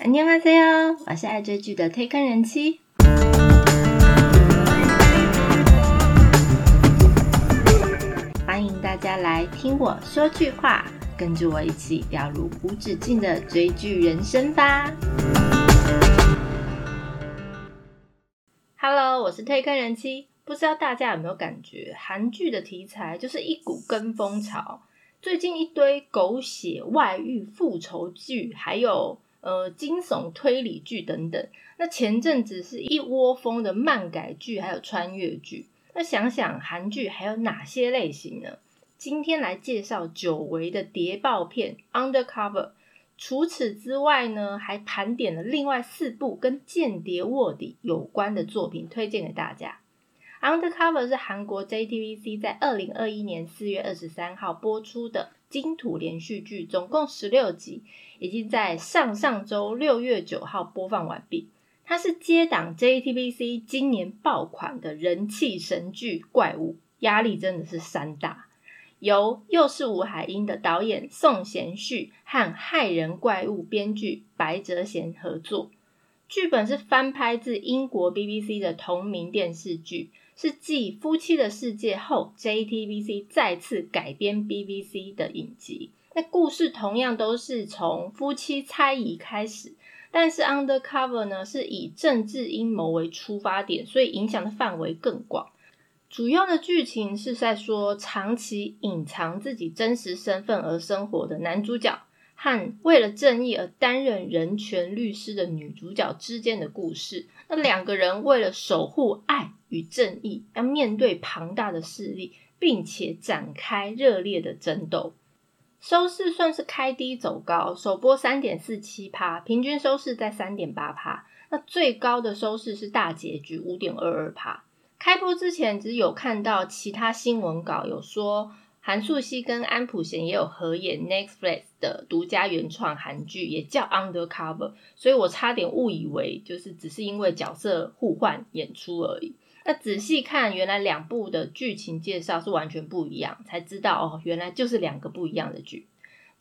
안녕하세요，我是爱追剧的推坑人妻。欢迎大家来听我说句话，跟着我一起掉入无止境的追剧人生吧。Hello，我是推坑人妻。不知道大家有没有感觉，韩剧的题材就是一股跟风潮。最近一堆狗血外遇、复仇剧，还有 呃惊悚推理剧等等。那前阵子是一窝蜂的漫改剧，还有穿越剧。那想想韩剧还有哪些类型呢？今天来介绍久违的谍报片《Undercover》。除此之外呢，还盘点了另外四部跟间谍卧底有关的作品，推荐给大家。《Undercover》是韩国 JTBC 在二零二一年四月二十三号播出的金土连续剧，总共十六集，已经在上上周六月九号播放完毕。它是接档 JTBC 今年爆款的人气神剧《怪物》，压力真的是山大。由又是吴海英的导演宋贤旭和害人怪物编剧白哲贤合作，剧本是翻拍自英国 BBC 的同名电视剧。是继《夫妻的世界》后，JTBC 再次改编 BBC 的影集。那故事同样都是从夫妻猜疑开始，但是《Undercover》呢是以政治阴谋为出发点，所以影响的范围更广。主要的剧情是在说，长期隐藏自己真实身份而生活的男主角。和为了正义而担任人权律师的女主角之间的故事，那两个人为了守护爱与正义，要面对庞大的势力，并且展开热烈的争斗。收视算是开低走高，首播三点四七趴，平均收视在三点八趴。那最高的收视是大结局五点二二趴。开播之前只有看到其他新闻稿有说。韩素汐跟安普贤也有合演 Netflix 的独家原创韩剧，也叫 Undercover，所以我差点误以为就是只是因为角色互换演出而已。那仔细看，原来两部的剧情介绍是完全不一样，才知道哦，原来就是两个不一样的剧，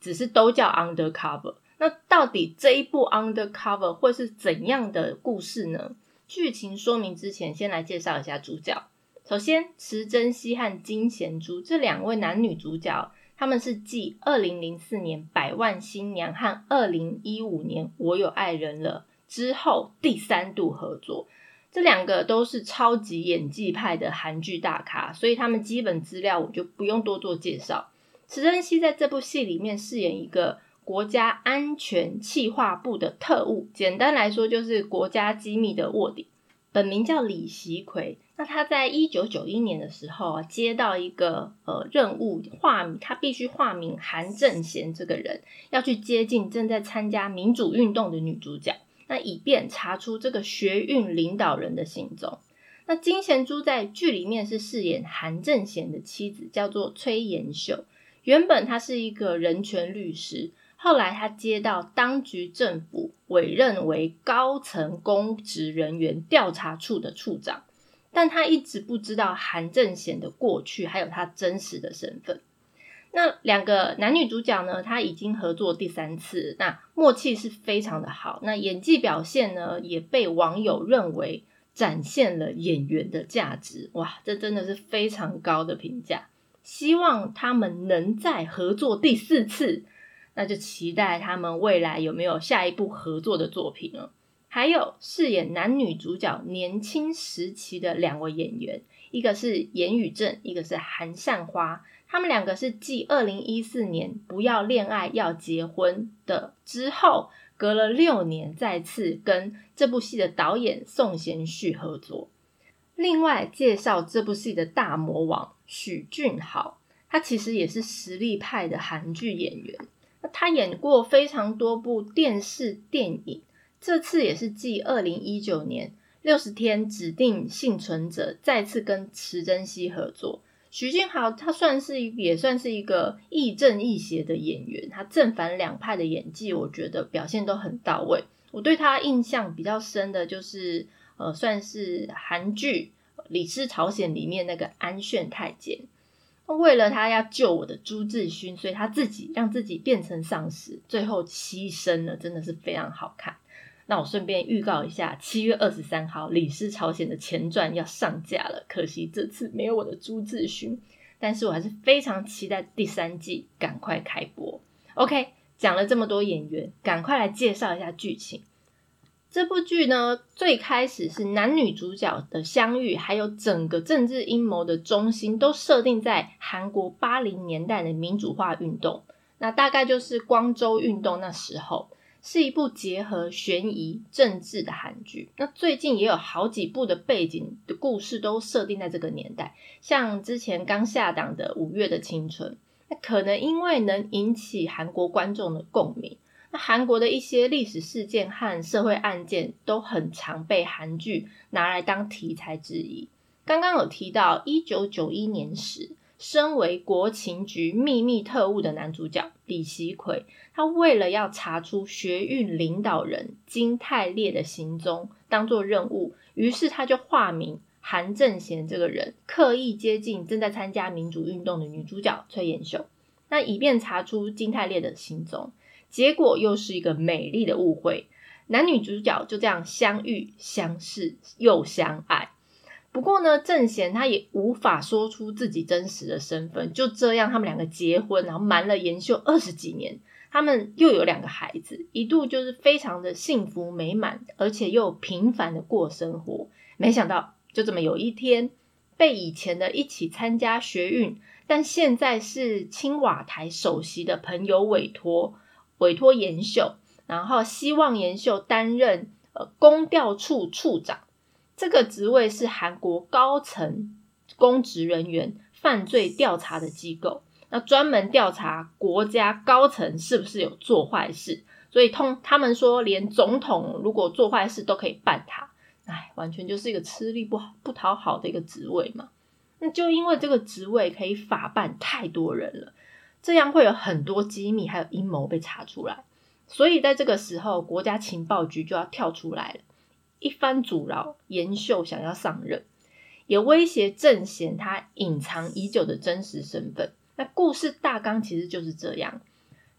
只是都叫 Undercover。那到底这一部 Undercover 会是怎样的故事呢？剧情说明之前，先来介绍一下主角。首先，池珍熙和金贤珠这两位男女主角，他们是继二零零四年《百万新娘》和二零一五年《我有爱人了》之后第三度合作。这两个都是超级演技派的韩剧大咖，所以他们基本资料我就不用多做介绍。池珍熙在这部戏里面饰演一个国家安全企划部的特务，简单来说就是国家机密的卧底。本名叫李习奎。那他在一九九一年的时候啊，接到一个呃任务，化名他必须化名韩正贤这个人，要去接近正在参加民主运动的女主角，那以便查出这个学运领导人的行踪。那金贤珠在剧里面是饰演韩正贤的妻子，叫做崔延秀。原本她是一个人权律师，后来她接到当局政府委任为高层公职人员调查处的处长。但他一直不知道韩正贤的过去，还有他真实的身份。那两个男女主角呢？他已经合作第三次，那默契是非常的好。那演技表现呢，也被网友认为展现了演员的价值。哇，这真的是非常高的评价。希望他们能再合作第四次，那就期待他们未来有没有下一部合作的作品了。还有饰演男女主角年轻时期的两位演员，一个是严宇正，一个是韩善花。他们两个是继二零一四年《不要恋爱要结婚》的之后，隔了六年再次跟这部戏的导演宋贤旭合作。另外介绍这部戏的大魔王许俊豪，他其实也是实力派的韩剧演员。他演过非常多部电视电影。这次也是继二零一九年六十天指定幸存者再次跟池珍熙合作。徐俊豪他算是也算是一个亦正亦邪的演员，他正反两派的演技，我觉得表现都很到位。我对他印象比较深的就是呃，算是韩剧《李氏朝鲜》里面那个安炫太监。为了他要救我的朱志勋，所以他自己让自己变成丧尸，最后牺牲了，真的是非常好看。那我顺便预告一下，七月二十三号《李氏朝鲜》的前传要上架了，可惜这次没有我的朱志勋，但是我还是非常期待第三季赶快开播。OK，讲了这么多演员，赶快来介绍一下剧情。这部剧呢，最开始是男女主角的相遇，还有整个政治阴谋的中心，都设定在韩国八零年代的民主化运动。那大概就是光州运动那时候，是一部结合悬疑、政治的韩剧。那最近也有好几部的背景的故事都设定在这个年代，像之前刚下档的《五月的青春》，那可能因为能引起韩国观众的共鸣。那韩国的一些历史事件和社会案件都很常被韩剧拿来当题材之一。刚刚有提到，一九九一年时，身为国情局秘密特务的男主角李习奎，他为了要查出学运领导人金泰烈的行踪，当做任务，于是他就化名韩正贤这个人，刻意接近正在参加民主运动的女主角崔妍秀，那以便查出金泰烈的行踪。结果又是一个美丽的误会，男女主角就这样相遇、相识又相爱。不过呢，郑贤他也无法说出自己真实的身份，就这样他们两个结婚，然后瞒了延秀二十几年，他们又有两个孩子，一度就是非常的幸福美满，而且又平凡的过生活。没想到就这么有一天，被以前的一起参加学运，但现在是青瓦台首席的朋友委托。委托延秀，然后希望延秀担任呃公调处处长，这个职位是韩国高层公职人员犯罪调查的机构，那专门调查国家高层是不是有做坏事，所以通他们说连总统如果做坏事都可以办他，哎，完全就是一个吃力不好不讨好的一个职位嘛。那就因为这个职位可以法办太多人了。这样会有很多机密还有阴谋被查出来，所以在这个时候，国家情报局就要跳出来了，一番阻挠延秀想要上任，也威胁郑贤他隐藏已久的真实身份。那故事大纲其实就是这样。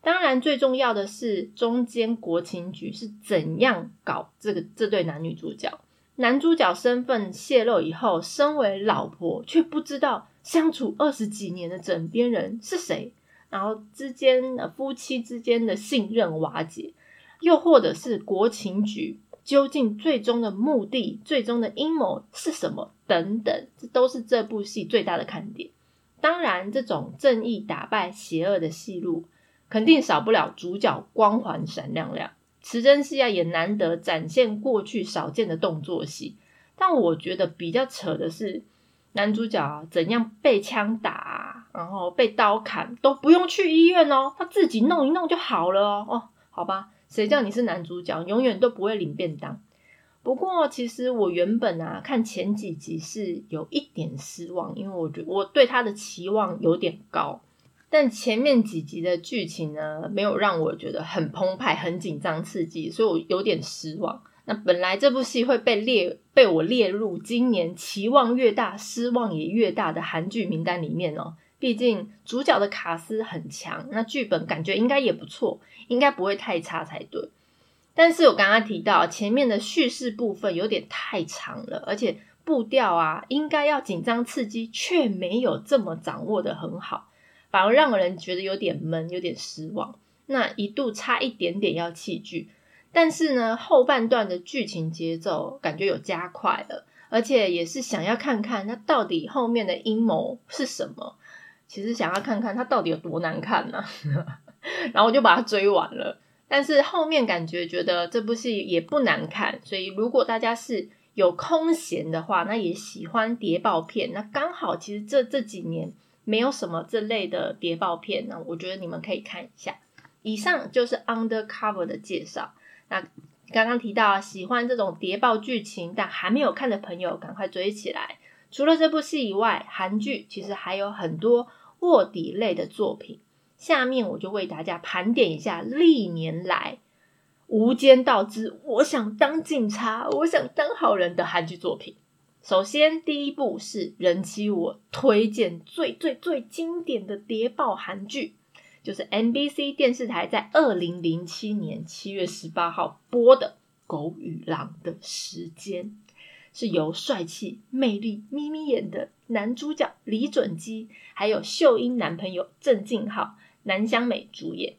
当然，最重要的是中间国情局是怎样搞这个这对男女主角。男主角身份泄露以后，身为老婆却不知道相处二十几年的枕边人是谁。然后之间夫妻之间的信任瓦解，又或者是国情局究竟最终的目的、最终的阴谋是什么等等，这都是这部戏最大的看点。当然，这种正义打败邪恶的戏路，肯定少不了主角光环闪亮亮。池珍戏啊，也难得展现过去少见的动作戏。但我觉得比较扯的是。男主角，怎样被枪打，然后被刀砍都不用去医院哦，他自己弄一弄就好了哦。哦，好吧，谁叫你是男主角，永远都不会领便当。不过，其实我原本啊看前几集是有一点失望，因为我觉我对他的期望有点高，但前面几集的剧情呢，没有让我觉得很澎湃、很紧张、刺激，所以我有点失望。那本来这部戏会被列被我列入今年期望越大失望也越大的韩剧名单里面哦，毕竟主角的卡斯很强，那剧本感觉应该也不错，应该不会太差才对。但是我刚刚提到前面的叙事部分有点太长了，而且步调啊应该要紧张刺激，却没有这么掌握的很好，反而让人觉得有点闷，有点失望。那一度差一点点要弃剧。但是呢，后半段的剧情节奏感觉有加快了，而且也是想要看看它到底后面的阴谋是什么。其实想要看看它到底有多难看呢，然后我就把它追完了。但是后面感觉觉得这部戏也不难看，所以如果大家是有空闲的话，那也喜欢谍报片，那刚好其实这这几年没有什么这类的谍报片，那我觉得你们可以看一下。以上就是 Undercover 的介绍。那刚刚提到喜欢这种谍报剧情但还没有看的朋友，赶快追起来！除了这部戏以外，韩剧其实还有很多卧底类的作品。下面我就为大家盘点一下历年来《无间道之我想当警察，我想当好人》的韩剧作品。首先，第一部是人气我推荐最最最经典的谍报韩剧，就是 MBC 电视台在二零零七年七月十八号播的《狗与狼的时间》，是由帅气、魅力、咪咪演的男主角李准基，还有秀英男朋友郑敬浩、南湘美主演。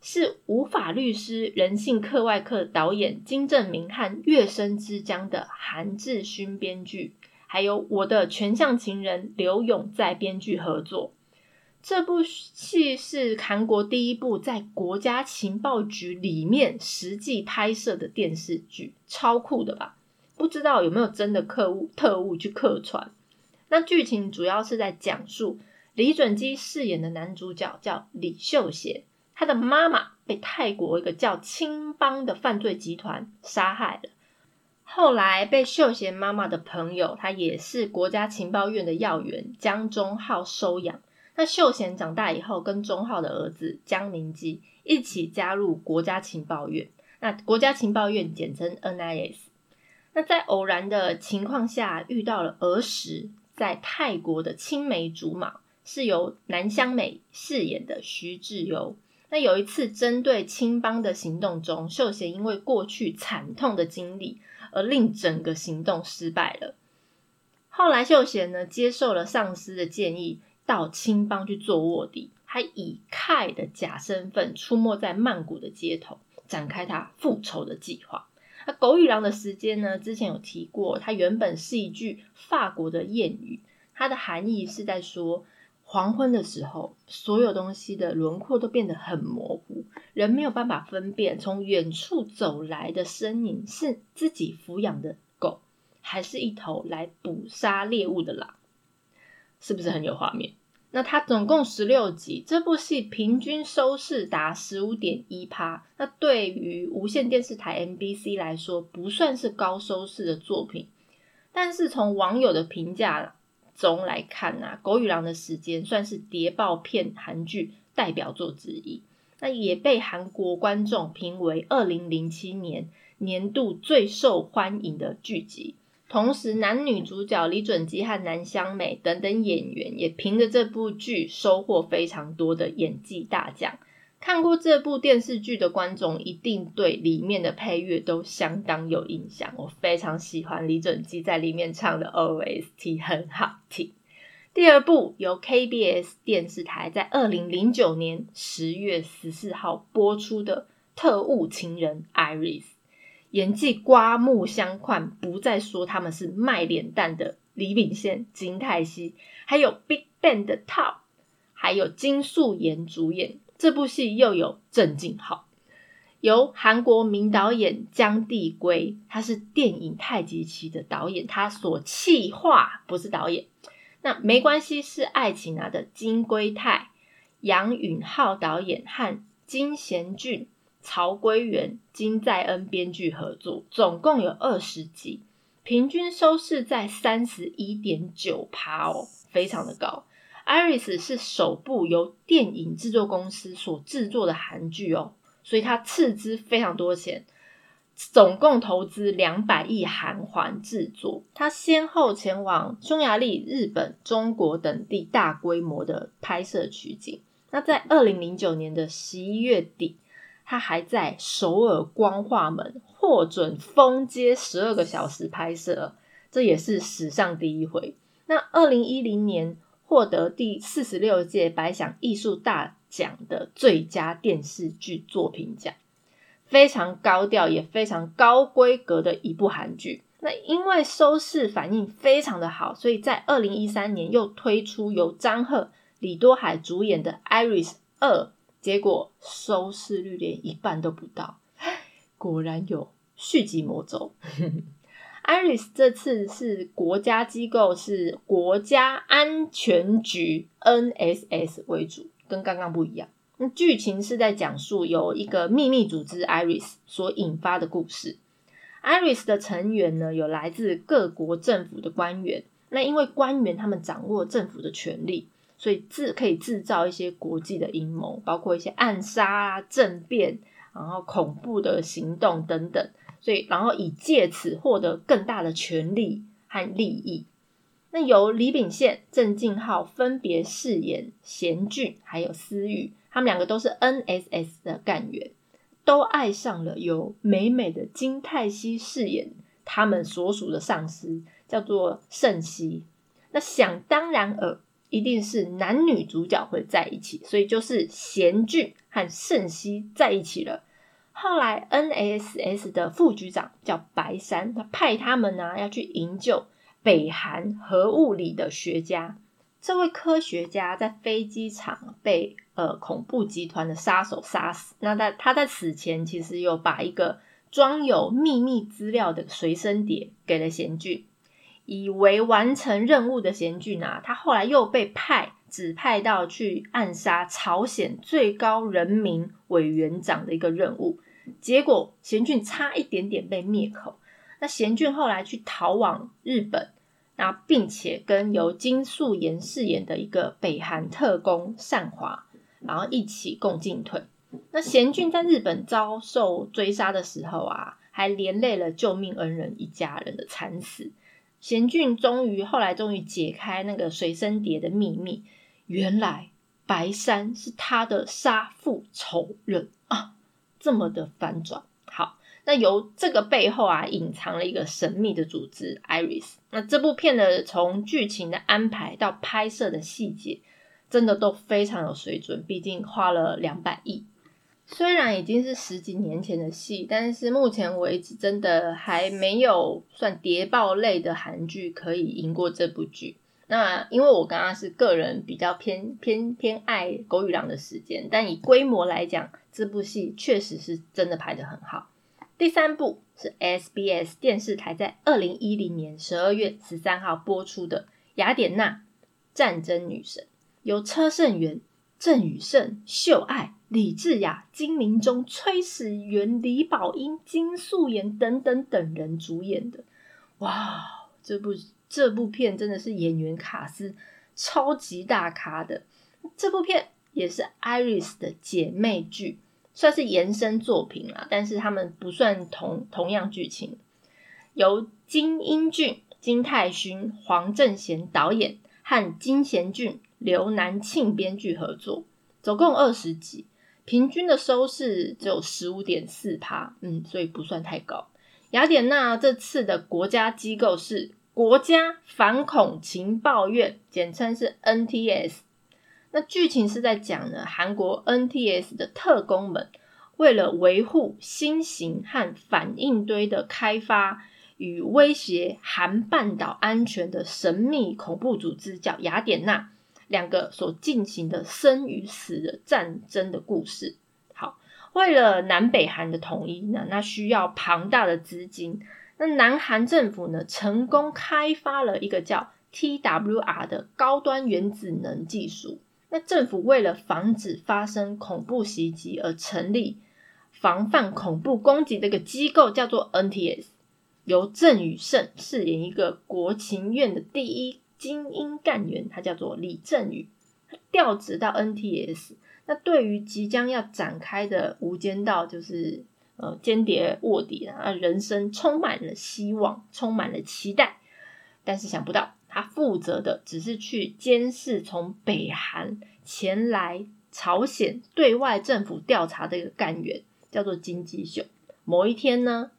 是《无法律师》人性课外课导演金正明和月升之江的韩志勋编剧，还有我的全相情人刘勇在编剧合作。这部戏是韩国第一部在国家情报局里面实际拍摄的电视剧，超酷的吧？不知道有没有真的客务特务去客串？那剧情主要是在讲述李准基饰演的男主角叫李秀贤。他的妈妈被泰国一个叫青帮的犯罪集团杀害了，后来被秀贤妈妈的朋友，他也是国家情报院的要员江中浩收养。那秀贤长大以后，跟中浩的儿子江明基一起加入国家情报院。那国家情报院简称 NIS。那在偶然的情况下遇到了儿时在泰国的青梅竹马，是由南湘美饰演的徐志优。那有一次，针对青帮的行动中，秀贤因为过去惨痛的经历，而令整个行动失败了。后来，秀贤呢接受了上司的建议，到青帮去做卧底，还以凯的假身份出没在曼谷的街头，展开他复仇的计划。那狗与狼的时间呢？之前有提过，它原本是一句法国的谚语，它的含义是在说。黄昏的时候，所有东西的轮廓都变得很模糊，人没有办法分辨从远处走来的身影是自己抚养的狗，还是一头来捕杀猎物的狼，是不是很有画面？那它总共十六集，这部戏平均收视达十五点一趴，那对于无线电视台 MBC 来说，不算是高收视的作品，但是从网友的评价。中来看啊，《狗与狼的时间》算是谍报片韩剧代表作之一，那也被韩国观众评为二零零七年年度最受欢迎的剧集。同时，男女主角李准基和南湘美等等演员也凭着这部剧收获非常多的演技大奖。看过这部电视剧的观众一定对里面的配乐都相当有印象。我非常喜欢李准基在里面唱的 OST，很好听。第二部由 KBS 电视台在二零零九年十月十四号播出的《特务情人 Iris》，演技刮目相看，不再说他们是卖脸蛋的李秉宪、金泰熙，还有 Big Bang 的 Top，还有金素妍主演。这部戏又有郑敬浩，由韩国名导演姜帝圭，他是电影《太极旗》的导演，他所企划不是导演。那没关系，是爱情啊的金圭泰、杨允浩导演和金贤俊、曹圭元、金在恩编剧合作，总共有二十集，平均收视在三十一点九趴哦，非常的高。Iris 是首部由电影制作公司所制作的韩剧哦，所以它斥资非常多钱，总共投资两百亿韩元制作。它先后前往匈牙利、日本、中国等地大规模的拍摄取景。那在二零零九年的十一月底，他还在首尔光化门获准封街十二个小时拍摄，这也是史上第一回。那二零一零年。获得第四十六届白想艺术大奖的最佳电视剧作品奖，非常高调也非常高规格的一部韩剧。那因为收视反应非常的好，所以在二零一三年又推出由张赫、李多海主演的《Iris 二》，结果收视率连一半都不到，果然有续集魔咒。Iris 这次是国家机构，是国家安全局 NSS 为主，跟刚刚不一样。那剧情是在讲述有一个秘密组织 Iris 所引发的故事。Iris 的成员呢，有来自各国政府的官员。那因为官员他们掌握政府的权力，所以制可以制造一些国际的阴谋，包括一些暗杀啊、政变，然后恐怖的行动等等。所以，然后以借此获得更大的权力和利益。那由李秉宪、郑敬浩分别饰演贤俊还有思玉，他们两个都是 NSS 的干员，都爱上了由美美的金泰熙饰演他们所属的上司，叫做盛熙。那想当然尔，一定是男女主角会在一起，所以就是贤俊和盛熙在一起了。后来 NSS 的副局长叫白山，他派他们呢要去营救。北韩核物理的学家，这位科学家在飞机场被呃恐怖集团的杀手杀死。那在他在死前，其实有把一个装有秘密资料的随身碟给了贤俊，以为完成任务的贤俊啊，他后来又被派指派到去暗杀朝鲜最高人民委员长的一个任务，结果贤俊差一点点被灭口。那贤俊后来去逃往日本。那并且跟由金素妍饰演的一个北韩特工善华，然后一起共进退。那贤俊在日本遭受追杀的时候啊，还连累了救命恩人一家人的惨死。贤俊终于后来终于解开那个随身碟的秘密，原来白山是他的杀父仇人啊，这么的反转。好那由这个背后啊，隐藏了一个神秘的组织 Iris。那这部片的从剧情的安排到拍摄的细节，真的都非常有水准。毕竟花了两百亿，虽然已经是十几年前的戏，但是目前为止真的还没有算谍报类的韩剧可以赢过这部剧。那因为我刚刚是个人比较偏偏偏爱狗与狼的时间，但以规模来讲，这部戏确实是真的拍的很好。第三部是 SBS 电视台在二零一零年十二月十三号播出的《雅典娜：战争女神》，由车胜元、郑宇盛、秀爱、李智雅、金明忠、崔始源、李宝英、金素妍等等等人主演的。哇，这部这部片真的是演员卡司超级大咖的。这部片也是 Iris 的姐妹剧。算是延伸作品啦，但是他们不算同同样剧情。由金英俊、金泰勋、黄正贤导演和金贤俊、刘南庆编剧合作，总共二十集，平均的收视只有十五点四趴，嗯，所以不算太高。雅典娜这次的国家机构是国家反恐情报院，简称是 NTS。那剧情是在讲呢，韩国 NTS 的特工们为了维护新型和反应堆的开发与威胁韩半岛安全的神秘恐怖组织叫雅典娜，两个所进行的生与死的战争的故事。好，为了南北韩的统一呢，那需要庞大的资金。那南韩政府呢，成功开发了一个叫 TWR 的高端原子能技术。那政府为了防止发生恐怖袭击而成立防范恐怖攻击的一个机构，叫做 NTS，由郑宇胜饰演一个国情院的第一精英干员，他叫做李振宇，调职到 NTS。那对于即将要展开的无间道，就是呃间谍卧底啊，人生充满了希望，充满了期待，但是想不到。他负责的只是去监视从北韩前来朝鲜对外政府调查的一个干员，叫做金基秀。某一天呢，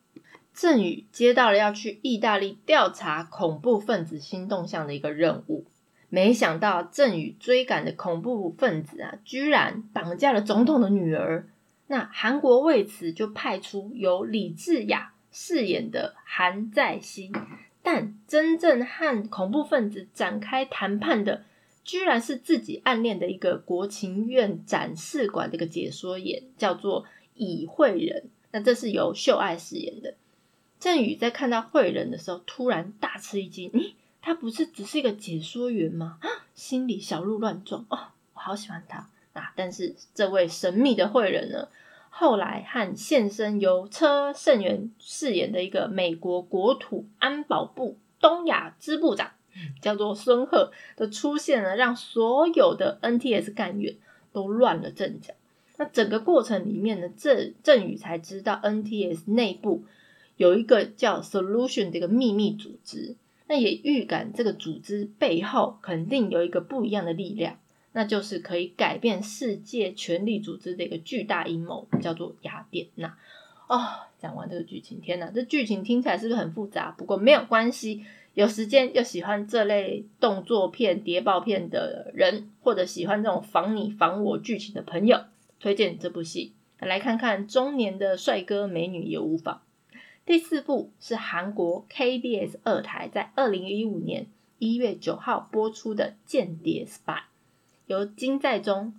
郑宇接到了要去意大利调查恐怖分子新动向的一个任务，没想到郑宇追赶的恐怖分子啊，居然绑架了总统的女儿。那韩国为此就派出由李智雅饰演的韩在熙。但真正和恐怖分子展开谈判的，居然是自己暗恋的一个国情院展示馆的一个解说员，叫做以慧人。那这是由秀爱饰演的。郑宇在看到慧人的时候，突然大吃一惊：，咦，他不是只是一个解说员吗？啊，心里小鹿乱撞。哦，我好喜欢他啊！但是这位神秘的慧人呢？后来和现身由车胜元饰演的一个美国国土安保部东亚支部长，叫做孙鹤的出现呢，让所有的 NTS 干员都乱了阵脚。那整个过程里面呢，郑郑宇才知道 NTS 内部有一个叫 Solution 的一个秘密组织。那也预感这个组织背后肯定有一个不一样的力量，那就是可以改变世界权力组织的一个巨大阴谋，叫做雅典娜。哦，讲完这个剧情，天哪，这剧情听起来是不是很复杂？不过没有关系，有时间又喜欢这类动作片、谍报片的人，或者喜欢这种防你防我剧情的朋友，推荐这部戏，来看看中年的帅哥美女也无妨。第四部是韩国 KBS 二台在二零一五年一月九号播出的《间谍 Spy》，由金在中、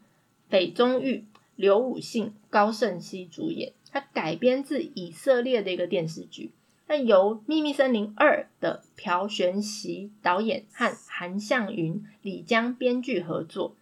裴宗玉、刘武信、高胜熙主演。它改编自以色列的一个电视剧。那由《秘密森林二》的朴玄熙导演和韩向云、李江编剧合作。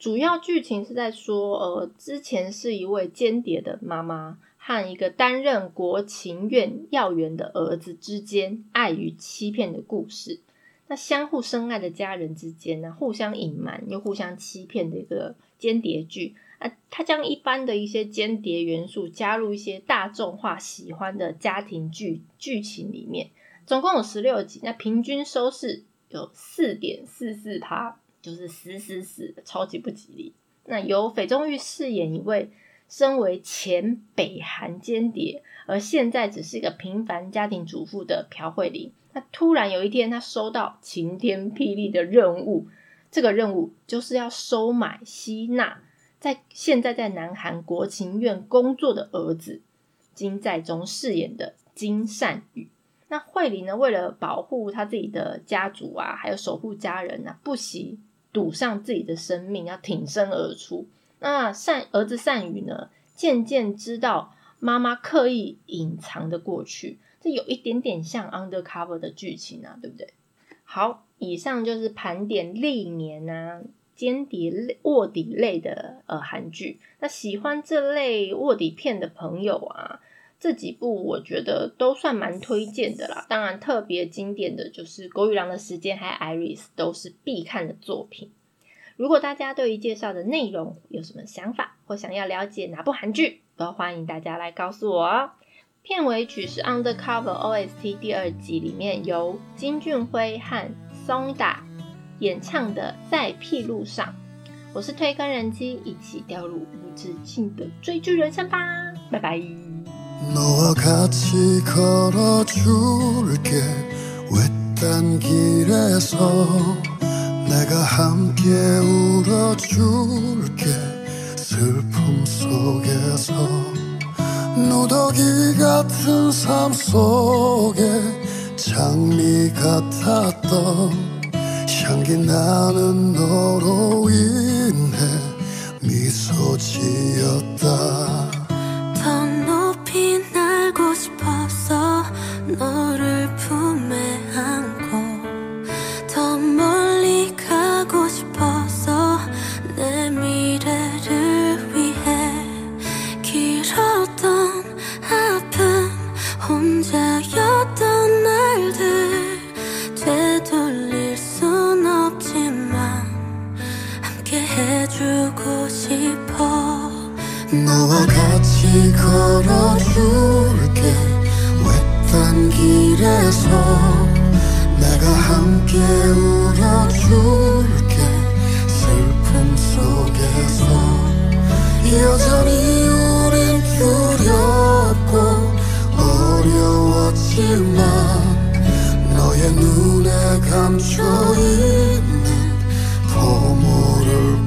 主要剧情是在说，呃，之前是一位间谍的妈妈。和一个担任国情院要员的儿子之间爱与欺骗的故事，那相互深爱的家人之间呢，互相隐瞒又互相欺骗的一个间谍剧啊，它将一般的一些间谍元素加入一些大众化喜欢的家庭剧剧情里面，总共有十六集，那平均收视有四点四四趴，就是死死死，超级不吉利。那由斐中玉饰演一位。身为前北韩间谍，而现在只是一个平凡家庭主妇的朴慧玲，她突然有一天，她收到晴天霹雳的任务。这个任务就是要收买、吸纳在现在在南韩国情院工作的儿子金在中饰演的金善宇。那慧玲呢，为了保护他自己的家族啊，还有守护家人啊，不惜赌上自己的生命，要挺身而出。那善儿子善宇呢，渐渐知道妈妈刻意隐藏的过去，这有一点点像 undercover 的剧情啊，对不对？好，以上就是盘点历年啊间谍类卧底类的呃韩剧。那喜欢这类卧底片的朋友啊，这几部我觉得都算蛮推荐的啦。当然，特别经典的就是《狗与狼的时间》还有《Iris》，都是必看的作品。如果大家对于介绍的内容有什么想法，或想要了解哪部韩剧，都欢迎大家来告诉我哦。片尾曲是《Undercover OST》第二集里面由金俊辉和 Sonda 演唱的《在屁路上》。我是推更人机，一起掉入无止境的追剧人生吧，拜拜。 내가 함께 울어줄게 슬픔 속에서 누더기 같은 삶 속에 장미 같았던 향기 나는 너로 인해 미소 지었다. 너 와 같이 걸어줄게. 외딴 길에서 내가 함께 울어줄게. 슬픔 속에서 여전히 우린 두렵고 어려웠지만 너의 눈에 감춰있 Never